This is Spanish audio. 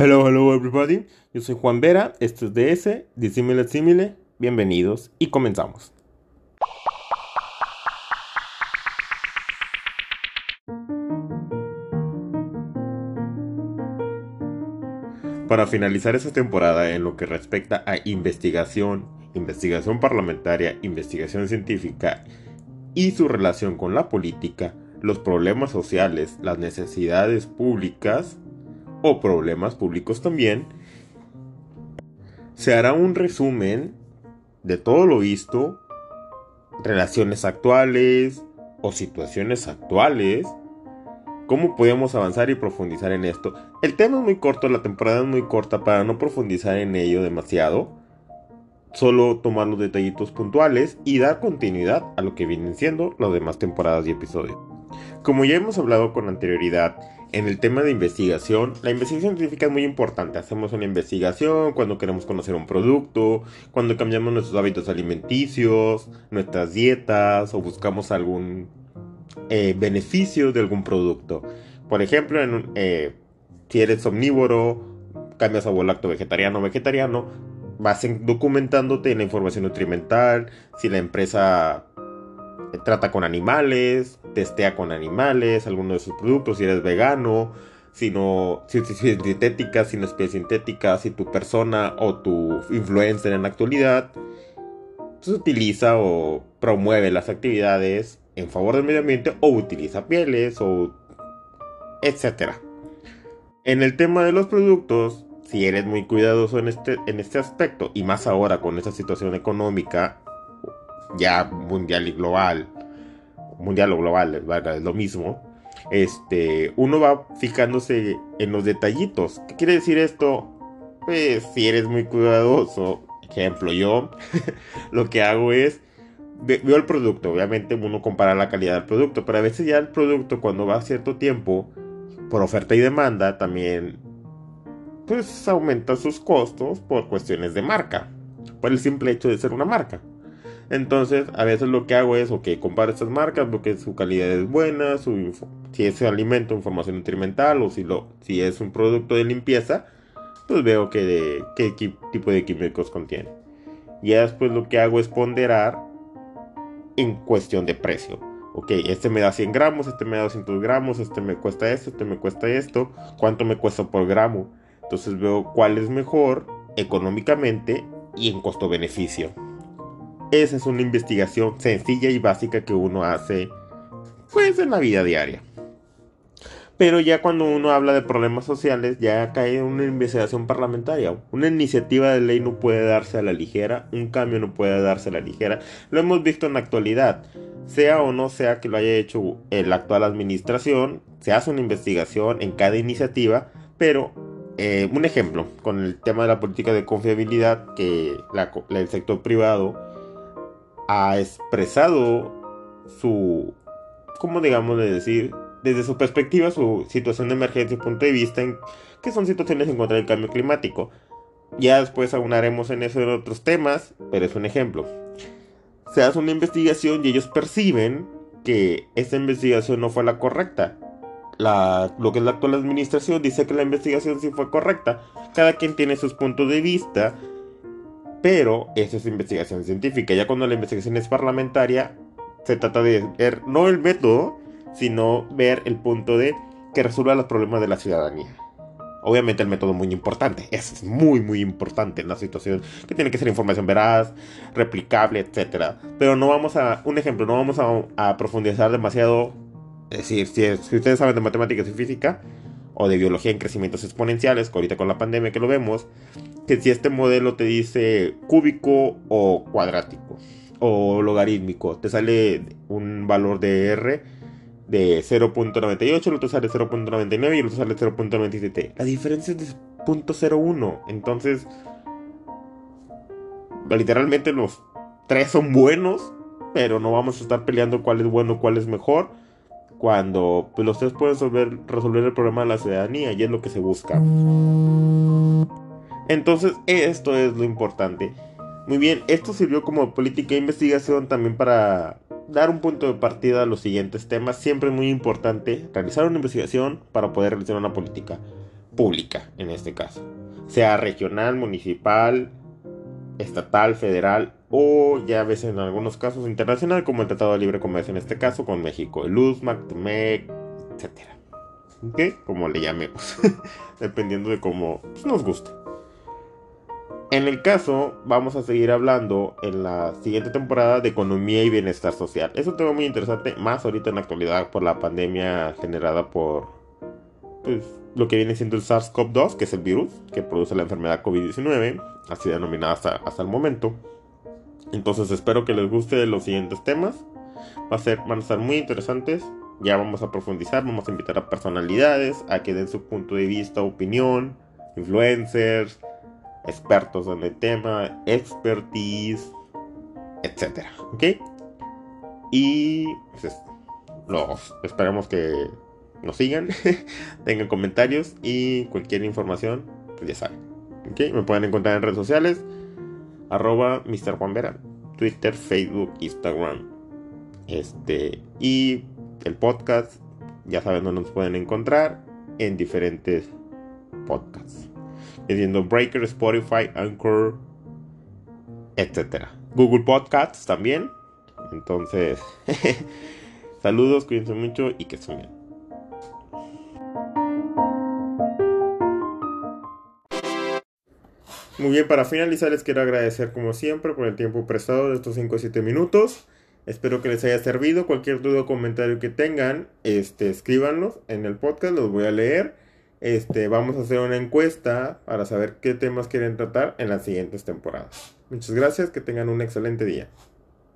Hello, hello everybody. Yo soy Juan Vera, esto es DS, Disímile Simile. Bienvenidos y comenzamos. Para finalizar esta temporada en lo que respecta a investigación, investigación parlamentaria, investigación científica y su relación con la política, los problemas sociales, las necesidades públicas, o problemas públicos también, se hará un resumen de todo lo visto, relaciones actuales o situaciones actuales, cómo podemos avanzar y profundizar en esto. El tema es muy corto, la temporada es muy corta para no profundizar en ello demasiado, solo tomar los detallitos puntuales y dar continuidad a lo que vienen siendo las demás temporadas y episodios. Como ya hemos hablado con anterioridad, en el tema de investigación, la investigación científica es muy importante. Hacemos una investigación cuando queremos conocer un producto, cuando cambiamos nuestros hábitos alimenticios, nuestras dietas o buscamos algún eh, beneficio de algún producto. Por ejemplo, en, eh, si eres omnívoro, cambias a volacto vegetariano vegetariano, vas documentándote en la información nutrimental, si la empresa trata con animales, testea con animales, algunos de sus productos, si eres vegano, si no, si, es sintética, si no es sintética, si tu persona o tu influencer en la actualidad pues, utiliza o promueve las actividades en favor del medio ambiente o utiliza pieles o etcétera. En el tema de los productos, si eres muy cuidadoso en este, en este aspecto y más ahora con esta situación económica ya mundial y global, mundial o global, es lo mismo, este, uno va fijándose en los detallitos. ¿Qué quiere decir esto? Pues si eres muy cuidadoso, ejemplo, yo lo que hago es, veo el producto, obviamente uno compara la calidad del producto, pero a veces ya el producto cuando va a cierto tiempo, por oferta y demanda, también pues aumenta sus costos por cuestiones de marca, por el simple hecho de ser una marca. Entonces, a veces lo que hago es, ok, comparo estas marcas, veo que su calidad es buena, su si es alimento, información nutrimental, o si, lo, si es un producto de limpieza, pues veo de, qué tipo de químicos contiene. Y después lo que hago es ponderar en cuestión de precio. Ok, este me da 100 gramos, este me da 200 gramos, este me cuesta esto, este me cuesta esto, cuánto me cuesta por gramo. Entonces veo cuál es mejor económicamente y en costo-beneficio. Esa es una investigación sencilla y básica que uno hace pues en la vida diaria. Pero ya cuando uno habla de problemas sociales, ya cae una investigación parlamentaria. Una iniciativa de ley no puede darse a la ligera, un cambio no puede darse a la ligera. Lo hemos visto en la actualidad. Sea o no sea que lo haya hecho la actual administración, se hace una investigación en cada iniciativa, pero eh, un ejemplo, con el tema de la política de confiabilidad que el sector privado ha expresado su, ¿cómo digamos de decir? Desde su perspectiva, su situación de emergencia y punto de vista, que son situaciones en contra del cambio climático. Ya después aunaremos en eso en otros temas, pero es un ejemplo. Se hace una investigación y ellos perciben que esta investigación no fue la correcta. Lo que es la actual administración dice que la investigación sí fue correcta. Cada quien tiene sus puntos de vista pero eso es investigación científica. Ya cuando la investigación es parlamentaria, se trata de ver no el método, sino ver el punto de que resuelva los problemas de la ciudadanía. Obviamente el método muy importante, es muy muy importante en la situación, que tiene que ser información veraz, replicable, etc. Pero no vamos a, un ejemplo, no vamos a, profundizar demasiado, es decir, si, ustedes saben de matemáticas y física, o de biología en crecimientos exponenciales, ahorita con la pandemia que lo vemos, que si este modelo te dice cúbico o cuadrático o logarítmico, te sale un valor de R de 0.98, el otro sale 0.99 y el otro sale 0.97. La diferencia es de 0.01. Entonces, literalmente los tres son buenos, pero no vamos a estar peleando cuál es bueno, cuál es mejor cuando pues, los tres pueden resolver, resolver el problema de la ciudadanía y es lo que se busca. Entonces, esto es lo importante. Muy bien, esto sirvió como política de investigación también para dar un punto de partida a los siguientes temas. Siempre es muy importante realizar una investigación para poder realizar una política. pública en este caso, sea regional, municipal, estatal, federal o ya a veces en algunos casos internacional como el Tratado de Libre Comercio en este caso con México, el USMAC, TMEC, etcétera. ¿Ok? Como le llamemos, dependiendo de cómo pues, nos guste. En el caso, vamos a seguir hablando en la siguiente temporada de economía y bienestar social. Es un tema muy interesante, más ahorita en la actualidad por la pandemia generada por pues, lo que viene siendo el SARS-CoV-2, que es el virus que produce la enfermedad COVID-19, así denominada hasta, hasta el momento. Entonces espero que les guste los siguientes temas. Va a ser, van a estar muy interesantes. Ya vamos a profundizar, vamos a invitar a personalidades a que den su punto de vista, opinión, influencers, expertos en el tema, expertise, etc. ¿Ok? Y pues, los esperamos que nos sigan, tengan comentarios y cualquier información, pues ya saben. ¿Ok? Me pueden encontrar en redes sociales arroba Mr. Juan Vera, Twitter, Facebook, Instagram. Este, y el podcast, ya saben dónde nos pueden encontrar en diferentes podcasts. Siendo Breaker, Spotify, Anchor, etcétera. Google Podcasts también. Entonces, saludos, cuídense mucho y que estén bien. Muy bien, para finalizar les quiero agradecer como siempre por el tiempo prestado de estos 5 o 7 minutos. Espero que les haya servido. Cualquier duda o comentario que tengan, este, escríbanlos en el podcast, los voy a leer. Este, vamos a hacer una encuesta para saber qué temas quieren tratar en las siguientes temporadas. Muchas gracias, que tengan un excelente día.